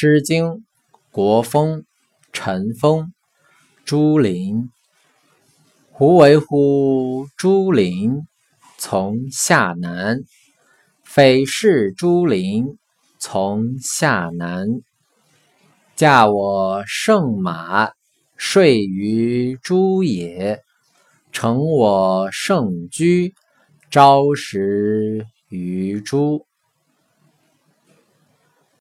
诗经》《国风》《陈风》《朱林》。胡为乎朱林？从下南。匪是朱林，从下南。驾我胜马，睡于朱野。乘我胜驹，朝食于朱。